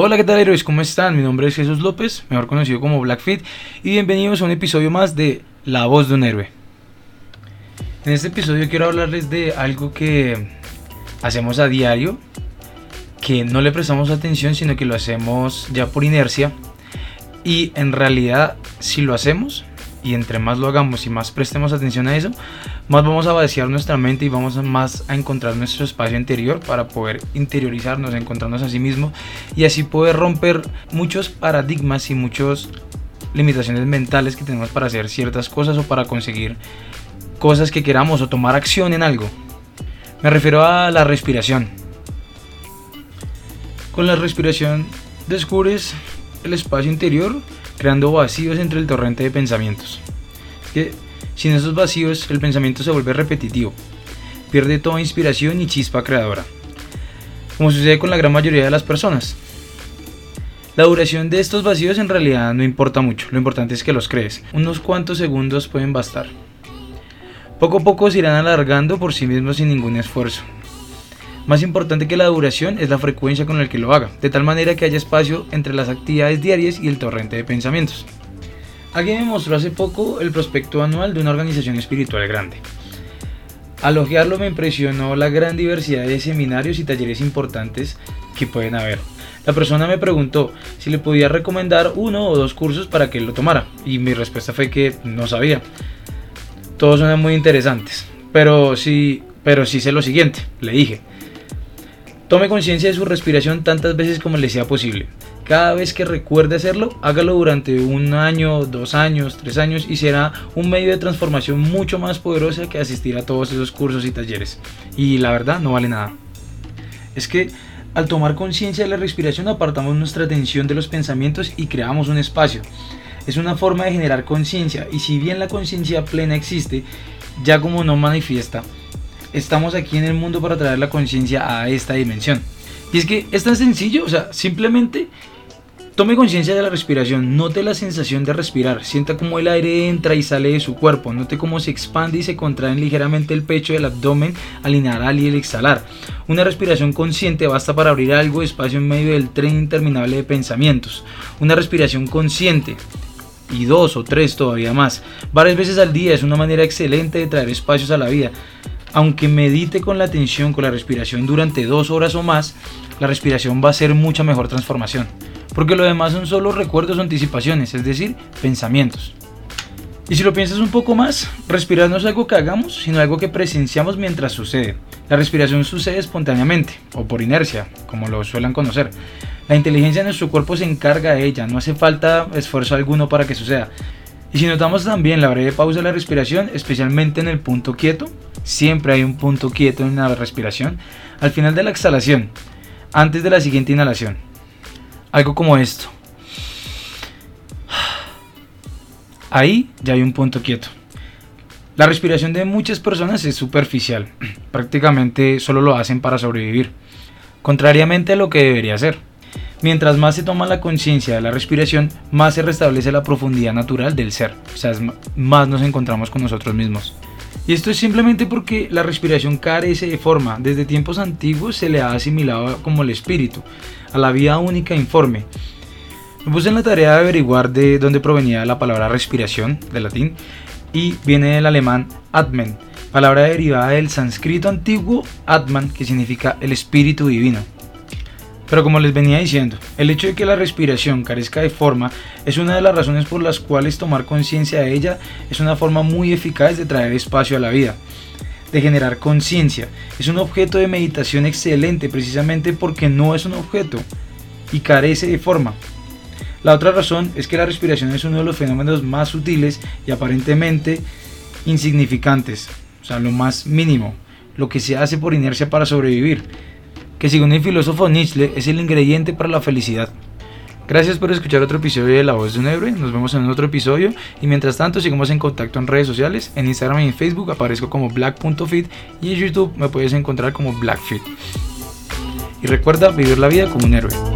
Hola, ¿qué tal héroes? ¿Cómo están? Mi nombre es Jesús López, mejor conocido como Blackfit, y bienvenidos a un episodio más de La voz de un héroe. En este episodio quiero hablarles de algo que hacemos a diario, que no le prestamos atención, sino que lo hacemos ya por inercia, y en realidad si lo hacemos, y entre más lo hagamos y más prestemos atención a eso, más vamos a vaciar nuestra mente y vamos a más a encontrar nuestro espacio interior para poder interiorizarnos, encontrarnos a sí mismo y así poder romper muchos paradigmas y muchas limitaciones mentales que tenemos para hacer ciertas cosas o para conseguir cosas que queramos o tomar acción en algo. Me refiero a la respiración. Con la respiración descubres el espacio interior creando vacíos entre el torrente de pensamientos. Que sin esos vacíos el pensamiento se vuelve repetitivo, pierde toda inspiración y chispa creadora, como sucede con la gran mayoría de las personas. La duración de estos vacíos en realidad no importa mucho, lo importante es que los crees. Unos cuantos segundos pueden bastar. Poco a poco se irán alargando por sí mismos sin ningún esfuerzo. Más importante que la duración es la frecuencia con la que lo haga, de tal manera que haya espacio entre las actividades diarias y el torrente de pensamientos. Alguien me mostró hace poco el prospecto anual de una organización espiritual grande. Al ojearlo me impresionó la gran diversidad de seminarios y talleres importantes que pueden haber. La persona me preguntó si le podía recomendar uno o dos cursos para que él lo tomara y mi respuesta fue que no sabía. Todos suenan muy interesantes, pero sí, pero sí sé lo siguiente, le dije. Tome conciencia de su respiración tantas veces como le sea posible. Cada vez que recuerde hacerlo, hágalo durante un año, dos años, tres años y será un medio de transformación mucho más poderosa que asistir a todos esos cursos y talleres. Y la verdad no vale nada. Es que al tomar conciencia de la respiración apartamos nuestra atención de los pensamientos y creamos un espacio. Es una forma de generar conciencia y si bien la conciencia plena existe, ya como no manifiesta, estamos aquí en el mundo para traer la conciencia a esta dimensión. Y es que es tan sencillo, o sea, simplemente tome conciencia de la respiración, note la sensación de respirar, sienta cómo el aire entra y sale de su cuerpo, note cómo se expande y se contrae ligeramente el pecho del abdomen al inhalar y el exhalar. Una respiración consciente basta para abrir algo de espacio en medio del tren interminable de pensamientos. Una respiración consciente y dos o tres todavía más, varias veces al día es una manera excelente de traer espacios a la vida. Aunque medite con la atención, con la respiración durante dos horas o más, la respiración va a ser mucha mejor transformación. Porque lo demás son solo recuerdos o anticipaciones, es decir, pensamientos. Y si lo piensas un poco más, respirar no es algo que hagamos, sino algo que presenciamos mientras sucede. La respiración sucede espontáneamente, o por inercia, como lo suelen conocer. La inteligencia de nuestro cuerpo se encarga de ella, no hace falta esfuerzo alguno para que suceda. Y si notamos también la breve pausa de la respiración, especialmente en el punto quieto, siempre hay un punto quieto en la respiración, al final de la exhalación, antes de la siguiente inhalación. Algo como esto. Ahí ya hay un punto quieto. La respiración de muchas personas es superficial, prácticamente solo lo hacen para sobrevivir, contrariamente a lo que debería ser. Mientras más se toma la conciencia de la respiración, más se restablece la profundidad natural del ser, o sea, más nos encontramos con nosotros mismos. Y esto es simplemente porque la respiración carece de forma. Desde tiempos antiguos se le ha asimilado como el espíritu, a la vida única informe. Me puse en la tarea de averiguar de dónde provenía la palabra respiración, del latín, y viene del alemán Atmen, palabra derivada del sánscrito antiguo Atman, que significa el espíritu divino. Pero como les venía diciendo, el hecho de que la respiración carezca de forma es una de las razones por las cuales tomar conciencia de ella es una forma muy eficaz de traer espacio a la vida, de generar conciencia. Es un objeto de meditación excelente precisamente porque no es un objeto y carece de forma. La otra razón es que la respiración es uno de los fenómenos más sutiles y aparentemente insignificantes, o sea, lo más mínimo, lo que se hace por inercia para sobrevivir que según el filósofo Nietzsche es el ingrediente para la felicidad. Gracias por escuchar otro episodio de La Voz de un Héroe. Nos vemos en otro episodio. Y mientras tanto, sigamos en contacto en redes sociales. En Instagram y en Facebook aparezco como black.fit y en YouTube me puedes encontrar como blackfit. Y recuerda vivir la vida como un héroe.